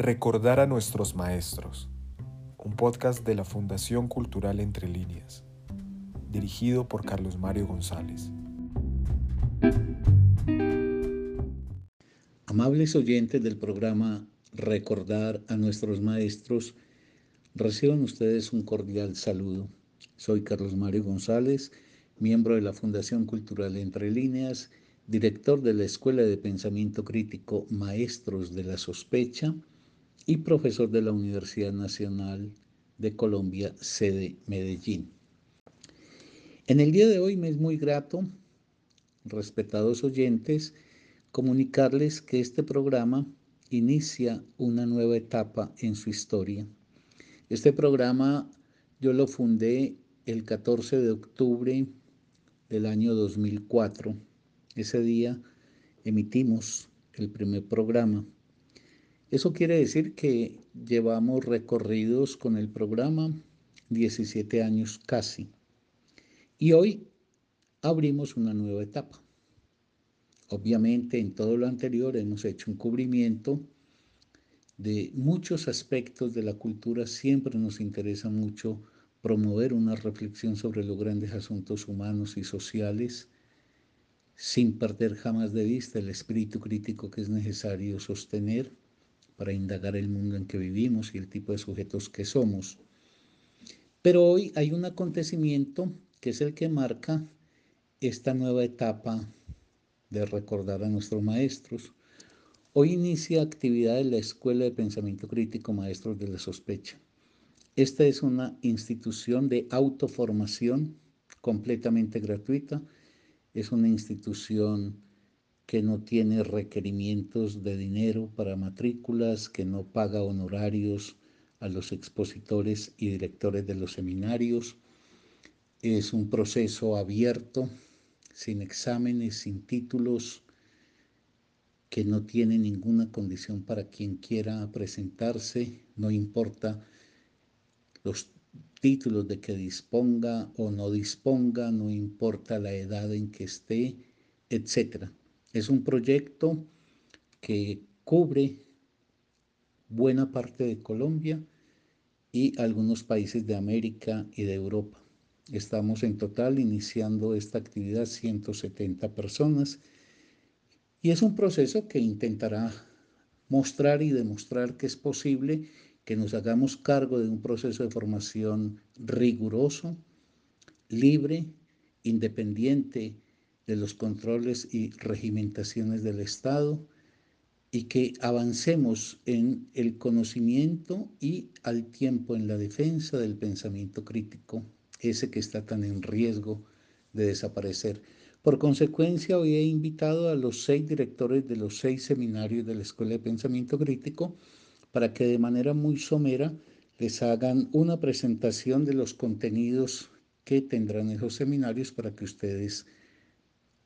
Recordar a nuestros maestros, un podcast de la Fundación Cultural Entre Líneas, dirigido por Carlos Mario González. Amables oyentes del programa Recordar a nuestros maestros, reciban ustedes un cordial saludo. Soy Carlos Mario González, miembro de la Fundación Cultural Entre Líneas, director de la Escuela de Pensamiento Crítico Maestros de la Sospecha y profesor de la Universidad Nacional de Colombia, sede Medellín. En el día de hoy me es muy grato, respetados oyentes, comunicarles que este programa inicia una nueva etapa en su historia. Este programa yo lo fundé el 14 de octubre del año 2004. Ese día emitimos el primer programa. Eso quiere decir que llevamos recorridos con el programa 17 años casi. Y hoy abrimos una nueva etapa. Obviamente en todo lo anterior hemos hecho un cubrimiento de muchos aspectos de la cultura. Siempre nos interesa mucho promover una reflexión sobre los grandes asuntos humanos y sociales sin perder jamás de vista el espíritu crítico que es necesario sostener para indagar el mundo en que vivimos y el tipo de sujetos que somos. Pero hoy hay un acontecimiento que es el que marca esta nueva etapa de recordar a nuestros maestros. Hoy inicia actividad en la Escuela de Pensamiento Crítico Maestros de la Sospecha. Esta es una institución de autoformación completamente gratuita. Es una institución que no tiene requerimientos de dinero para matrículas, que no paga honorarios a los expositores y directores de los seminarios. Es un proceso abierto sin exámenes, sin títulos, que no tiene ninguna condición para quien quiera presentarse, no importa los títulos de que disponga o no disponga, no importa la edad en que esté, etc. Es un proyecto que cubre buena parte de Colombia y algunos países de América y de Europa. Estamos en total iniciando esta actividad 170 personas y es un proceso que intentará mostrar y demostrar que es posible que nos hagamos cargo de un proceso de formación riguroso, libre, independiente de los controles y regimentaciones del Estado y que avancemos en el conocimiento y al tiempo en la defensa del pensamiento crítico ese que está tan en riesgo de desaparecer. Por consecuencia, hoy he invitado a los seis directores de los seis seminarios de la Escuela de Pensamiento Crítico para que de manera muy somera les hagan una presentación de los contenidos que tendrán esos seminarios para que ustedes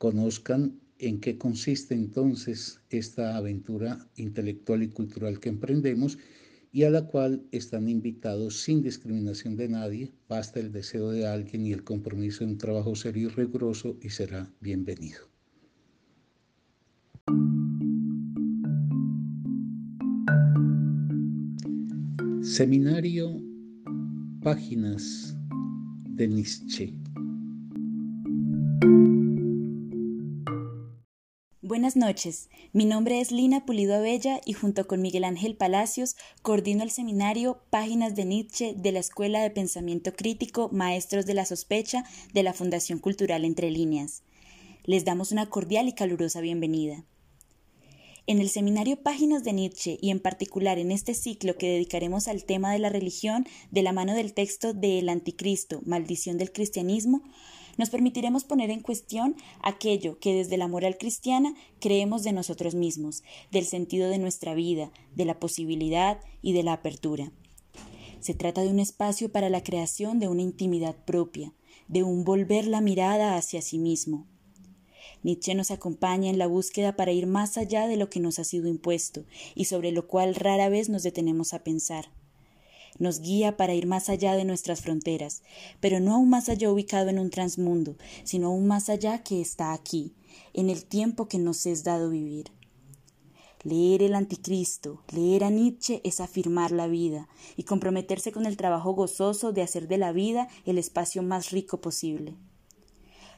conozcan en qué consiste entonces esta aventura intelectual y cultural que emprendemos y a la cual están invitados sin discriminación de nadie, basta el deseo de alguien y el compromiso de un trabajo serio y riguroso y será bienvenido. Seminario Páginas de Nietzsche. Buenas noches, mi nombre es Lina Pulido Abella y junto con Miguel Ángel Palacios coordino el seminario Páginas de Nietzsche de la Escuela de Pensamiento Crítico Maestros de la Sospecha de la Fundación Cultural Entre Líneas. Les damos una cordial y calurosa bienvenida. En el seminario Páginas de Nietzsche y en particular en este ciclo que dedicaremos al tema de la religión de la mano del texto de El Anticristo, Maldición del Cristianismo, nos permitiremos poner en cuestión aquello que desde la moral cristiana creemos de nosotros mismos, del sentido de nuestra vida, de la posibilidad y de la apertura. Se trata de un espacio para la creación de una intimidad propia, de un volver la mirada hacia sí mismo. Nietzsche nos acompaña en la búsqueda para ir más allá de lo que nos ha sido impuesto y sobre lo cual rara vez nos detenemos a pensar nos guía para ir más allá de nuestras fronteras, pero no aún más allá ubicado en un transmundo, sino aún más allá que está aquí, en el tiempo que nos es dado vivir. Leer el anticristo, leer a Nietzsche es afirmar la vida y comprometerse con el trabajo gozoso de hacer de la vida el espacio más rico posible.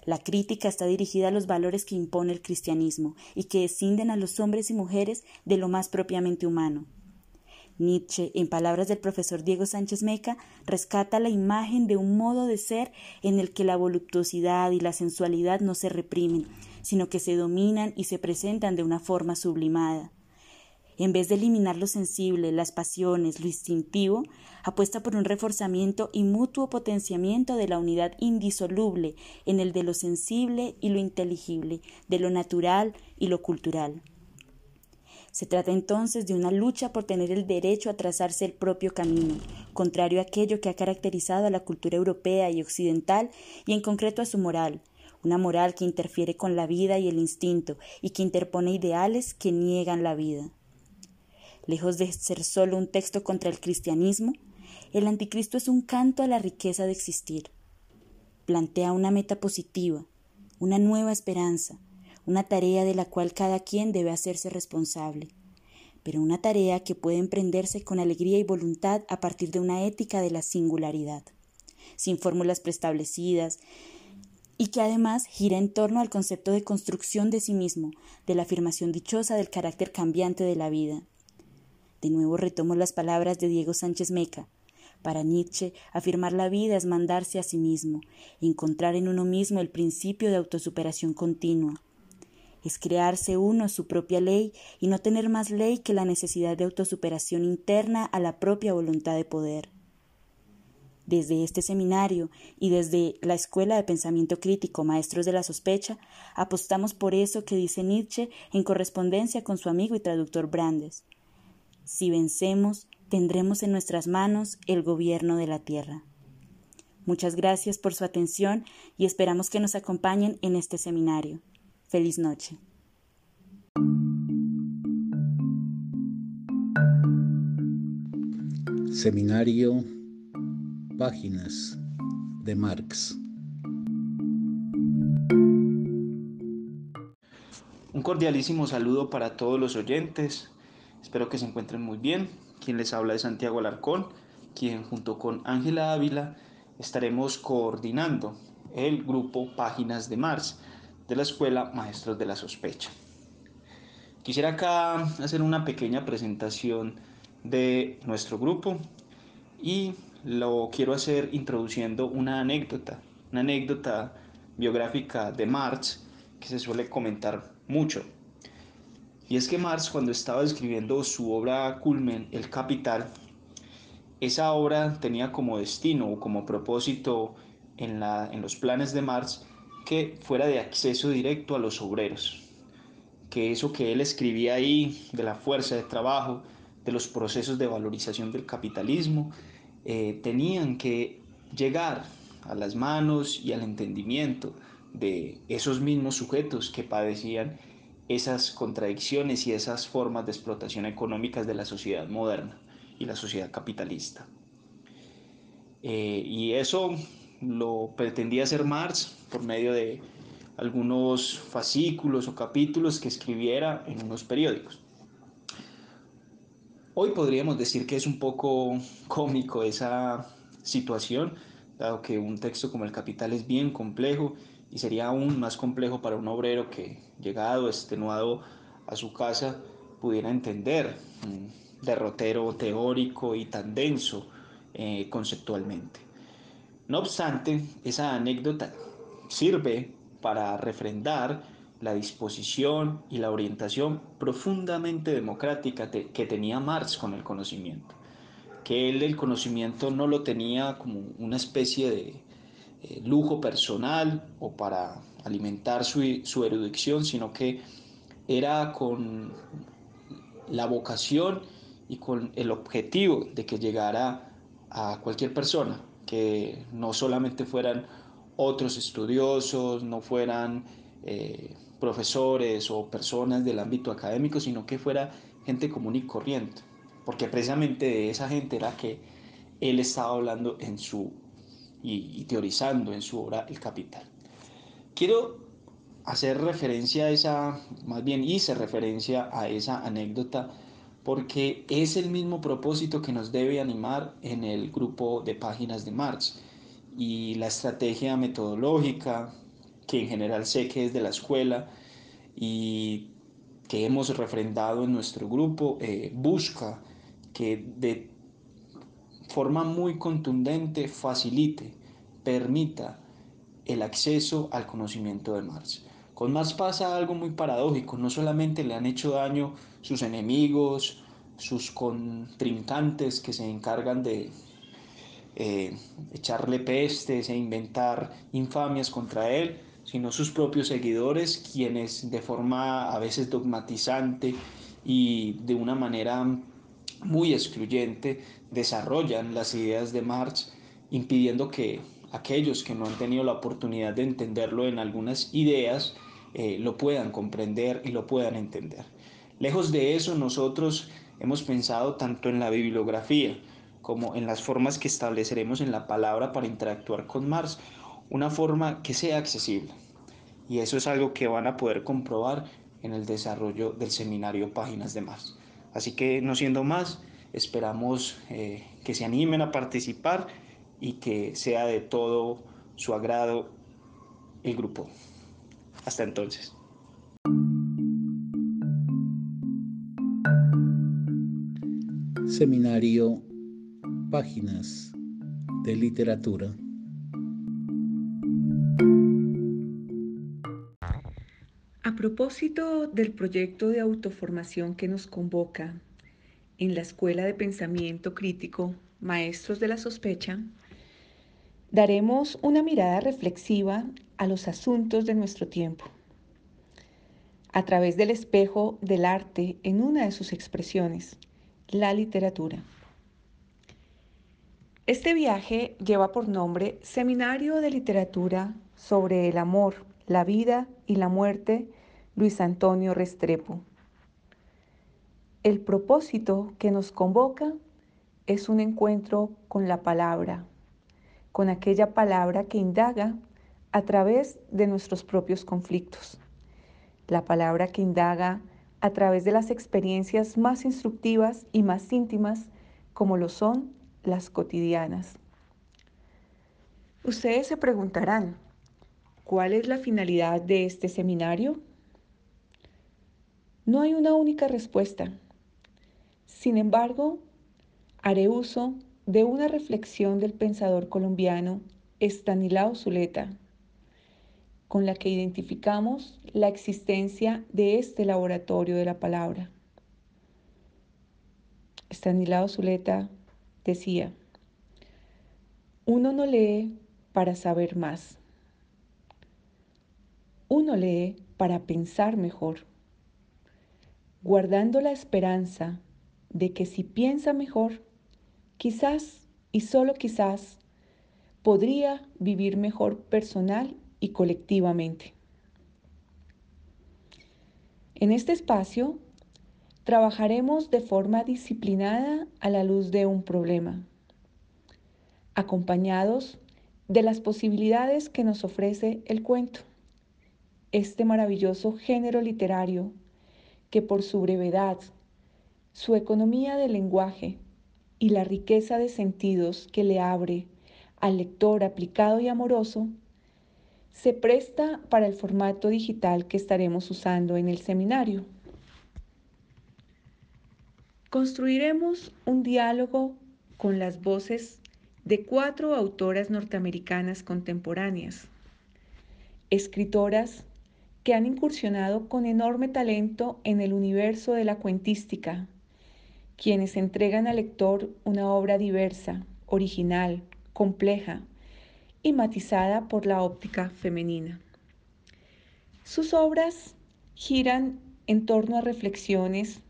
La crítica está dirigida a los valores que impone el cristianismo y que escinden a los hombres y mujeres de lo más propiamente humano. Nietzsche, en palabras del profesor Diego Sánchez Meca, rescata la imagen de un modo de ser en el que la voluptuosidad y la sensualidad no se reprimen, sino que se dominan y se presentan de una forma sublimada. En vez de eliminar lo sensible, las pasiones, lo instintivo, apuesta por un reforzamiento y mutuo potenciamiento de la unidad indisoluble en el de lo sensible y lo inteligible, de lo natural y lo cultural. Se trata entonces de una lucha por tener el derecho a trazarse el propio camino, contrario a aquello que ha caracterizado a la cultura europea y occidental y en concreto a su moral, una moral que interfiere con la vida y el instinto y que interpone ideales que niegan la vida. Lejos de ser solo un texto contra el cristianismo, el anticristo es un canto a la riqueza de existir. Plantea una meta positiva, una nueva esperanza, una tarea de la cual cada quien debe hacerse responsable, pero una tarea que puede emprenderse con alegría y voluntad a partir de una ética de la singularidad, sin fórmulas preestablecidas, y que además gira en torno al concepto de construcción de sí mismo, de la afirmación dichosa del carácter cambiante de la vida. De nuevo retomo las palabras de Diego Sánchez Meca. Para Nietzsche, afirmar la vida es mandarse a sí mismo, encontrar en uno mismo el principio de autosuperación continua, es crearse uno su propia ley y no tener más ley que la necesidad de autosuperación interna a la propia voluntad de poder. Desde este seminario y desde la Escuela de Pensamiento Crítico Maestros de la Sospecha, apostamos por eso que dice Nietzsche en correspondencia con su amigo y traductor Brandes. Si vencemos, tendremos en nuestras manos el gobierno de la tierra. Muchas gracias por su atención y esperamos que nos acompañen en este seminario. Feliz noche. Seminario Páginas de Marx. Un cordialísimo saludo para todos los oyentes. Espero que se encuentren muy bien. Quien les habla es Santiago Alarcón, quien junto con Ángela Ávila estaremos coordinando el grupo Páginas de Marx de la Escuela Maestros de la Sospecha. Quisiera acá hacer una pequeña presentación de nuestro grupo y lo quiero hacer introduciendo una anécdota, una anécdota biográfica de Marx que se suele comentar mucho. Y es que Marx cuando estaba escribiendo su obra culmen, El Capital, esa obra tenía como destino o como propósito en, la, en los planes de Marx que fuera de acceso directo a los obreros, que eso que él escribía ahí de la fuerza de trabajo, de los procesos de valorización del capitalismo, eh, tenían que llegar a las manos y al entendimiento de esos mismos sujetos que padecían esas contradicciones y esas formas de explotación económicas de la sociedad moderna y la sociedad capitalista. Eh, y eso lo pretendía hacer Marx por medio de algunos fascículos o capítulos que escribiera en unos periódicos. Hoy podríamos decir que es un poco cómico esa situación, dado que un texto como El Capital es bien complejo y sería aún más complejo para un obrero que, llegado, extenuado a su casa, pudiera entender un derrotero teórico y tan denso eh, conceptualmente. No obstante, esa anécdota sirve para refrendar la disposición y la orientación profundamente democrática que tenía Marx con el conocimiento, que él el conocimiento no lo tenía como una especie de eh, lujo personal o para alimentar su, su erudición, sino que era con la vocación y con el objetivo de que llegara a cualquier persona, no solamente fueran otros estudiosos, no fueran eh, profesores o personas del ámbito académico, sino que fuera gente común y corriente, porque precisamente de esa gente era que él estaba hablando en su y, y teorizando en su obra El Capital. Quiero hacer referencia a esa, más bien hice referencia a esa anécdota porque es el mismo propósito que nos debe animar en el grupo de páginas de Marx y la estrategia metodológica que en general sé que es de la escuela y que hemos refrendado en nuestro grupo eh, busca que de forma muy contundente facilite, permita el acceso al conocimiento de Marx. Con Marx pasa algo muy paradójico, no solamente le han hecho daño sus enemigos, sus contrincantes que se encargan de eh, echarle pestes e inventar infamias contra él, sino sus propios seguidores, quienes de forma a veces dogmatizante y de una manera muy excluyente desarrollan las ideas de Marx, impidiendo que aquellos que no han tenido la oportunidad de entenderlo en algunas ideas eh, lo puedan comprender y lo puedan entender. Lejos de eso, nosotros hemos pensado tanto en la bibliografía como en las formas que estableceremos en la palabra para interactuar con Marx, una forma que sea accesible. Y eso es algo que van a poder comprobar en el desarrollo del seminario Páginas de Marx. Así que, no siendo más, esperamos eh, que se animen a participar y que sea de todo su agrado el grupo. Hasta entonces. Seminario Páginas de Literatura. A propósito del proyecto de autoformación que nos convoca en la Escuela de Pensamiento Crítico, Maestros de la Sospecha, daremos una mirada reflexiva a los asuntos de nuestro tiempo, a través del espejo del arte en una de sus expresiones, la literatura. Este viaje lleva por nombre Seminario de Literatura sobre el Amor, la Vida y la Muerte, Luis Antonio Restrepo. El propósito que nos convoca es un encuentro con la palabra, con aquella palabra que indaga a través de nuestros propios conflictos. La palabra que indaga a través de las experiencias más instructivas y más íntimas como lo son las cotidianas. Ustedes se preguntarán, ¿cuál es la finalidad de este seminario? No hay una única respuesta. Sin embargo, haré uso de una reflexión del pensador colombiano Estanislao Zuleta, con la que identificamos la existencia de este laboratorio de la palabra. Estanislao Zuleta decía, uno no lee para saber más, uno lee para pensar mejor, guardando la esperanza de que si piensa mejor, quizás y solo quizás podría vivir mejor personal y colectivamente. En este espacio trabajaremos de forma disciplinada a la luz de un problema, acompañados de las posibilidades que nos ofrece el cuento, este maravilloso género literario que por su brevedad, su economía de lenguaje y la riqueza de sentidos que le abre al lector aplicado y amoroso, se presta para el formato digital que estaremos usando en el seminario. Construiremos un diálogo con las voces de cuatro autoras norteamericanas contemporáneas, escritoras que han incursionado con enorme talento en el universo de la cuentística, quienes entregan al lector una obra diversa, original, compleja y matizada por la óptica femenina. Sus obras giran en torno a reflexiones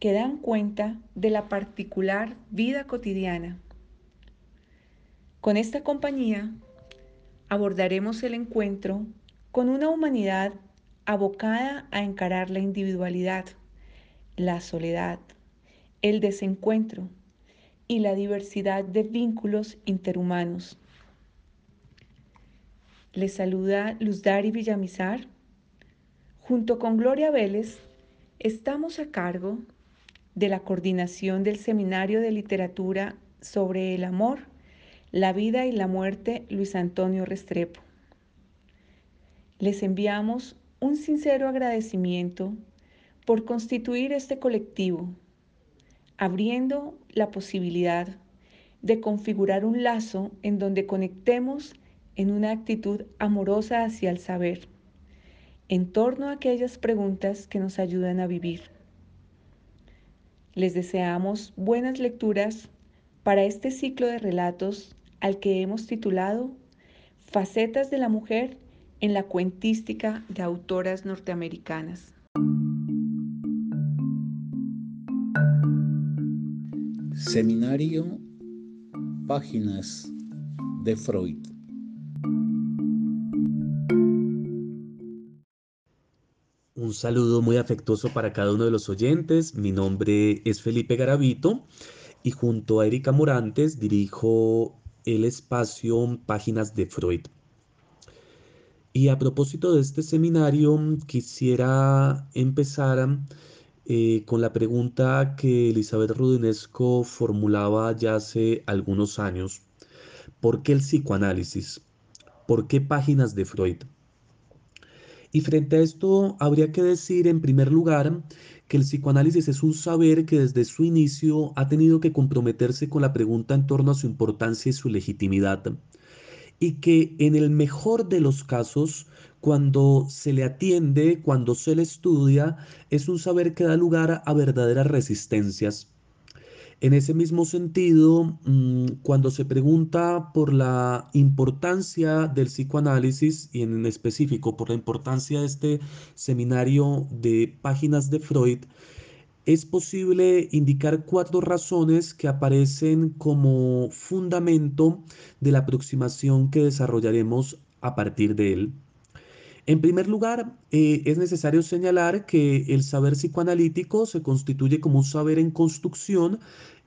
que dan cuenta de la particular vida cotidiana. Con esta compañía abordaremos el encuentro con una humanidad abocada a encarar la individualidad, la soledad, el desencuentro y la diversidad de vínculos interhumanos. Les saluda Luzdari Villamizar, Junto con Gloria Vélez, estamos a cargo de la coordinación del Seminario de Literatura sobre el Amor, la Vida y la Muerte Luis Antonio Restrepo. Les enviamos un sincero agradecimiento por constituir este colectivo, abriendo la posibilidad de configurar un lazo en donde conectemos en una actitud amorosa hacia el saber, en torno a aquellas preguntas que nos ayudan a vivir. Les deseamos buenas lecturas para este ciclo de relatos al que hemos titulado Facetas de la Mujer en la cuentística de autoras norteamericanas. Seminario Páginas de Freud. Un saludo muy afectuoso para cada uno de los oyentes. Mi nombre es Felipe Garavito y junto a Erika Morantes dirijo el espacio Páginas de Freud. Y a propósito de este seminario, quisiera empezar eh, con la pregunta que Elizabeth Rudinesco formulaba ya hace algunos años. ¿Por qué el psicoanálisis? ¿Por qué páginas de Freud? Y frente a esto, habría que decir en primer lugar que el psicoanálisis es un saber que desde su inicio ha tenido que comprometerse con la pregunta en torno a su importancia y su legitimidad. Y que en el mejor de los casos, cuando se le atiende, cuando se le estudia, es un saber que da lugar a verdaderas resistencias en ese mismo sentido, mm, cuando se pregunta por la importancia del psicoanálisis y en específico por la importancia de este seminario de páginas de Freud, es posible indicar cuatro razones que aparecen como fundamento de la aproximación que desarrollaremos a partir de él. En primer lugar, eh, es necesario señalar que el saber psicoanalítico se constituye como un saber en construcción,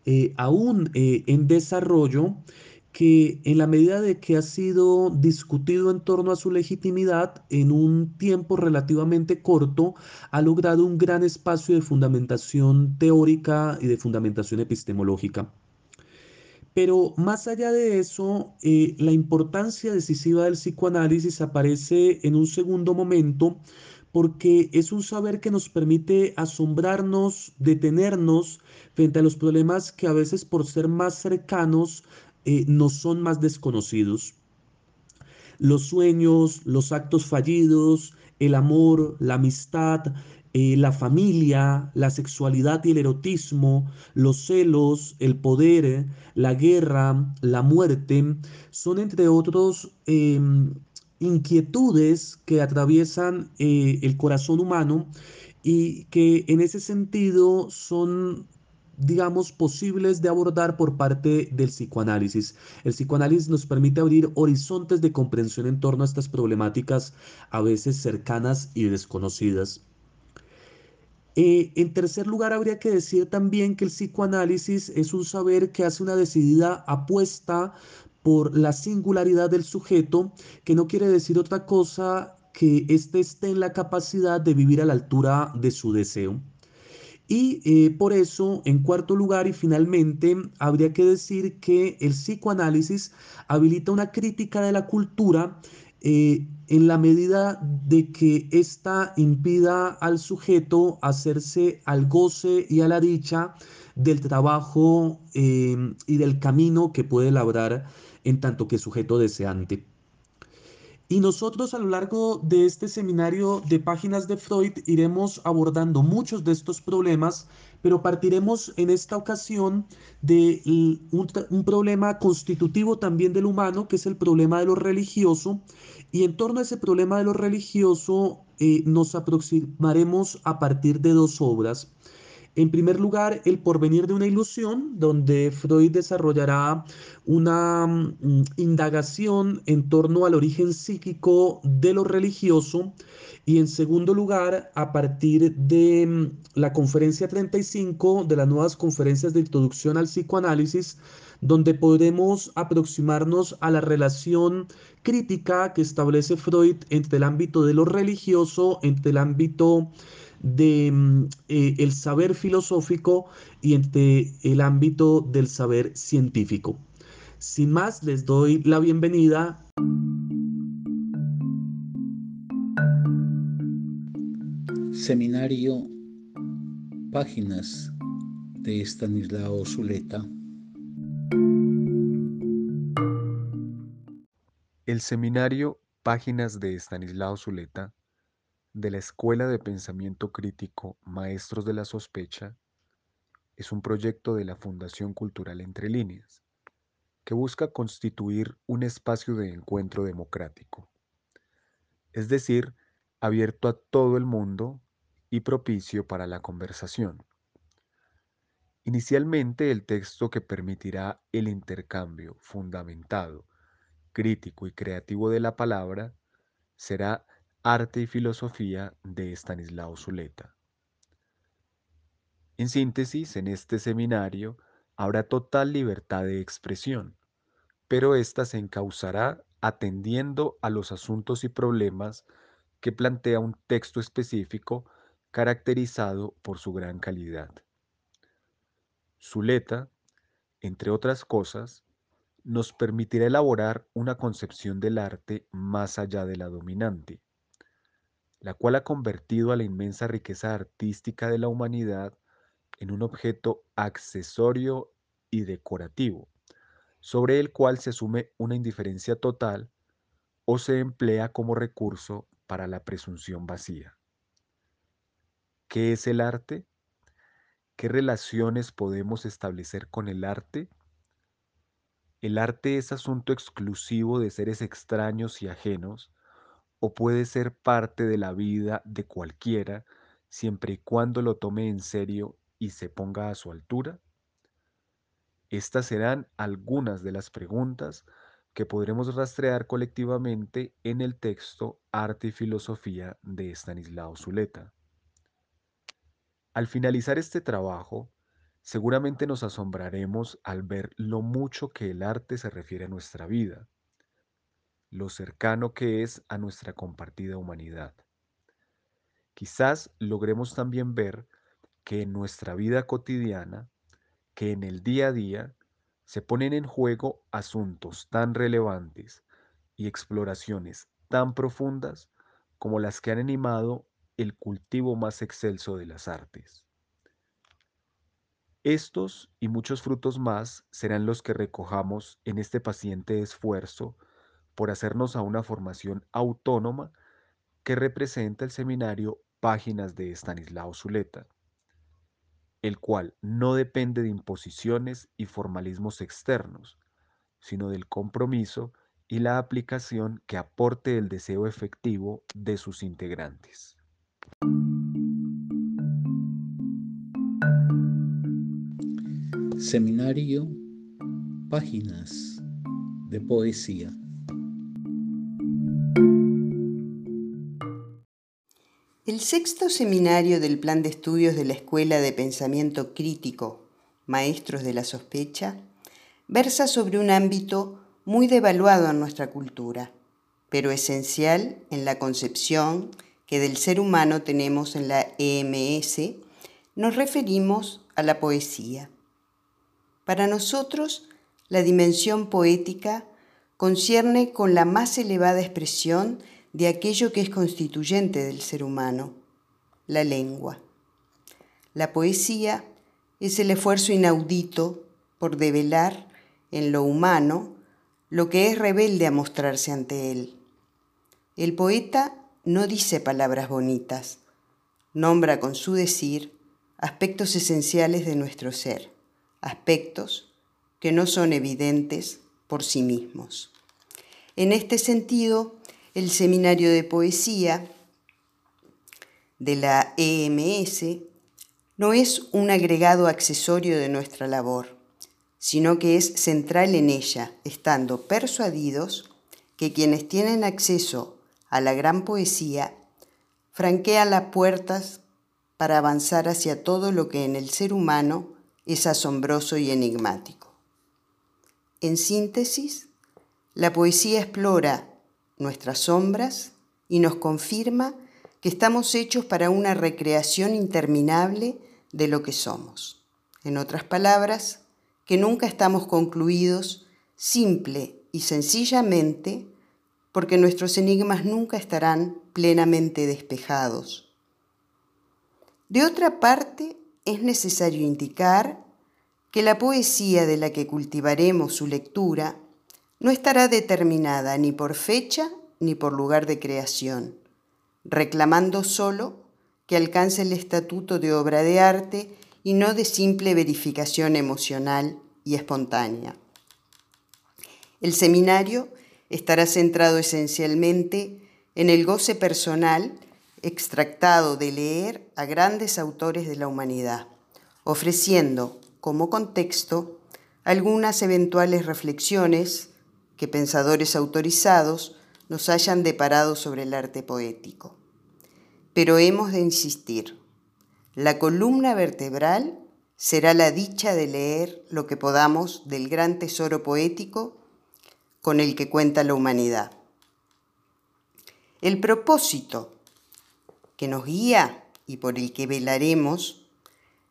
eh, aún eh, en desarrollo, que en la medida de que ha sido discutido en torno a su legitimidad en un tiempo relativamente corto, ha logrado un gran espacio de fundamentación teórica y de fundamentación epistemológica. Pero más allá de eso, eh, la importancia decisiva del psicoanálisis aparece en un segundo momento porque es un saber que nos permite asombrarnos, detenernos frente a los problemas que a veces por ser más cercanos eh, nos son más desconocidos. Los sueños, los actos fallidos, el amor, la amistad, eh, la familia, la sexualidad y el erotismo, los celos, el poder, la guerra, la muerte, son entre otros em, inquietudes que atraviesan eh, el corazón humano y que en ese sentido son digamos, posibles de abordar por parte del psicoanálisis. El psicoanálisis nos permite abrir horizontes de comprensión en torno a estas problemáticas a veces cercanas y desconocidas. Eh, en tercer lugar, habría que decir también que el psicoanálisis es un saber que hace una decidida apuesta por la singularidad del sujeto, que no quiere decir otra cosa que éste esté en la capacidad de vivir a la altura de su deseo. Y eh, por eso, en cuarto lugar y finalmente, habría que decir que el psicoanálisis habilita una crítica de la cultura eh, en la medida de que ésta impida al sujeto hacerse al goce y a la dicha del trabajo eh, y del camino que puede labrar en tanto que sujeto deseante. Y nosotros a lo largo de este seminario de páginas de Freud iremos abordando muchos de estos problemas, pero partiremos en esta ocasión de un, problema constitutivo también del humano, que es el problema de lo religioso. Y en torno a ese problema de lo religioso eh, nos aproximaremos a partir de dos obras. En primer lugar, El porvenir de una ilusión, donde Freud desarrollará una mm, indagación en torno al origen psíquico de lo religioso. Y en segundo lugar, a partir de mm, la conferencia 35 de las nuevas conferencias de introducción al psicoanálisis, donde podremos aproximarnos a la relación crítica que establece Freud entre el ámbito de lo religioso, entre el ámbito de mm, eh, el saber filosófico y entre el ámbito del saber científico. Sin más, les doy la bienvenida. Seminario Páginas de Estanislao Zuleta. El seminario Páginas de Estanislao Zuleta de la Escuela de Pensamiento Crítico Maestros de la Sospecha es un proyecto de la Fundación Cultural Entre Líneas que busca constituir un espacio de encuentro democrático, es decir, abierto a todo el mundo y propicio para la conversación. Inicialmente el texto que permitirá el intercambio fundamentado, crítico y creativo de la palabra será Arte y Filosofía de Estanislao Zuleta. En síntesis, en este seminario habrá total libertad de expresión, pero ésta se encauzará atendiendo a los asuntos y problemas que plantea un texto específico caracterizado por su gran calidad. Zuleta, entre otras cosas, nos permitirá elaborar una concepción del arte más allá de la dominante, la cual ha convertido a la inmensa riqueza artística de la humanidad en un objeto accesorio y decorativo, sobre el cual se asume una indiferencia total o se emplea como recurso para la presunción vacía. ¿Qué es el arte? ¿Qué relaciones podemos establecer con el arte? El arte es asunto exclusivo de seres extraños y ajenos o puede ser parte de la vida de cualquiera siempre y cuando lo tome en serio y se ponga a su altura? Estas serán algunas de las preguntas que podremos rastrear colectivamente en el texto Arte y Filosofía de Estanislao Zuleta. Al finalizar este trabajo, seguramente nos asombraremos al ver lo mucho que el arte se refiere a nuestra vida lo cercano que es a nuestra compartida humanidad. Quizás logremos también ver que en nuestra vida cotidiana, que en el día a día, se ponen en juego asuntos tan relevantes y exploraciones tan profundas como las que han animado el cultivo más excelso de las artes. Estos y muchos frutos más serán los que recojamos en este paciente esfuerzo por hacernos a una formación autónoma que representa el seminario Páginas de Estanislao Zuleta, el cual no depende de imposiciones y formalismos externos, sino del compromiso y la aplicación que aporte el deseo efectivo de sus integrantes. Seminario Páginas de Poesía. Sexto seminario del Plan de Estudios de la Escuela de Pensamiento Crítico, Maestros de la Sospecha, versa sobre un ámbito muy devaluado en nuestra cultura, pero esencial en la concepción que del ser humano tenemos en la EMS, nos referimos a la poesía. Para nosotros, la dimensión poética concierne con la más elevada expresión de aquello que es constituyente del ser humano, la lengua. La poesía es el esfuerzo inaudito por develar en lo humano lo que es rebelde a mostrarse ante él. El poeta no dice palabras bonitas, nombra con su decir aspectos esenciales de nuestro ser, aspectos que no son evidentes por sí mismos. En este sentido, el seminario de poesía de la EMS no es un agregado accesorio de nuestra labor, sino que es central en ella, estando persuadidos que quienes tienen acceso a la gran poesía franquean las puertas para avanzar hacia todo lo que en el ser humano es asombroso y enigmático. En síntesis, la poesía explora nuestras sombras y nos confirma que estamos hechos para una recreación interminable de lo que somos. En otras palabras, que nunca estamos concluidos simple y sencillamente porque nuestros enigmas nunca estarán plenamente despejados. De otra parte, es necesario indicar que la poesía de la que cultivaremos su lectura no estará determinada ni por fecha ni por lugar de creación, reclamando solo que alcance el estatuto de obra de arte y no de simple verificación emocional y espontánea. El seminario estará centrado esencialmente en el goce personal extractado de leer a grandes autores de la humanidad, ofreciendo como contexto algunas eventuales reflexiones que pensadores autorizados nos hayan deparado sobre el arte poético. Pero hemos de insistir, la columna vertebral será la dicha de leer lo que podamos del gran tesoro poético con el que cuenta la humanidad. El propósito que nos guía y por el que velaremos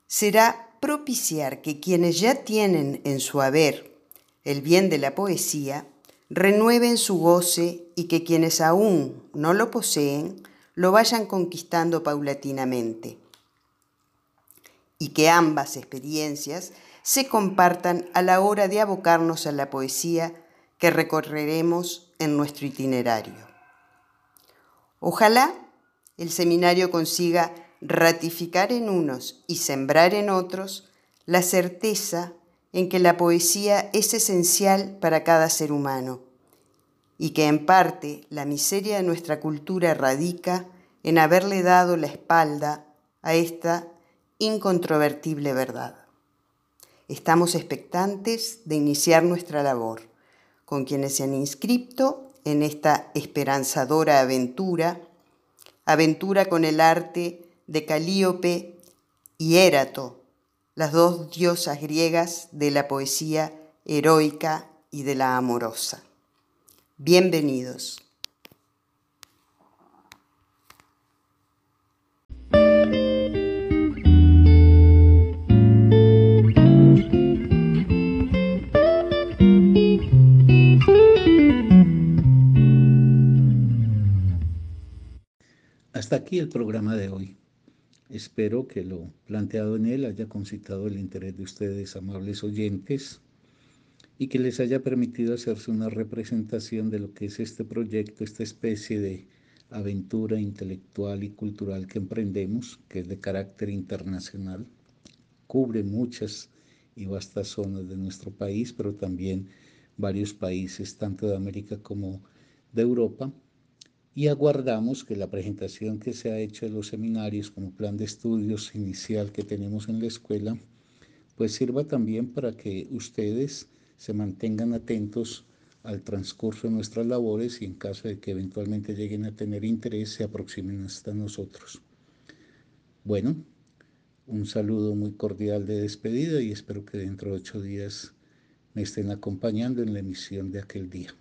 será propiciar que quienes ya tienen en su haber el bien de la poesía, renueven su goce y que quienes aún no lo poseen lo vayan conquistando paulatinamente. Y que ambas experiencias se compartan a la hora de abocarnos a la poesía que recorreremos en nuestro itinerario. Ojalá el seminario consiga ratificar en unos y sembrar en otros la certeza en que la poesía es esencial para cada ser humano y que en parte la miseria de nuestra cultura radica en haberle dado la espalda a esta incontrovertible verdad. Estamos expectantes de iniciar nuestra labor con quienes se han inscrito en esta esperanzadora aventura, aventura con el arte de Calíope y Érato, las dos diosas griegas de la poesía heroica y de la amorosa. Bienvenidos. aquí el programa de hoy. Espero que lo planteado en él haya concitado el interés de ustedes, amables oyentes, y que les haya permitido hacerse una representación de lo que es este proyecto, esta especie de aventura intelectual y cultural que emprendemos, que es de carácter internacional, cubre muchas y vastas zonas de nuestro país, pero también varios países, tanto de América como de Europa, y aguardamos que la presentación que se ha hecho de los seminarios como plan de estudios inicial que tenemos en la escuela, pues sirva también para que ustedes se mantengan atentos al transcurso de nuestras labores y en caso de que eventualmente lleguen a tener interés se aproximen hasta nosotros. Bueno, un saludo muy cordial de despedida y espero que dentro de ocho días me estén acompañando en la emisión de aquel día.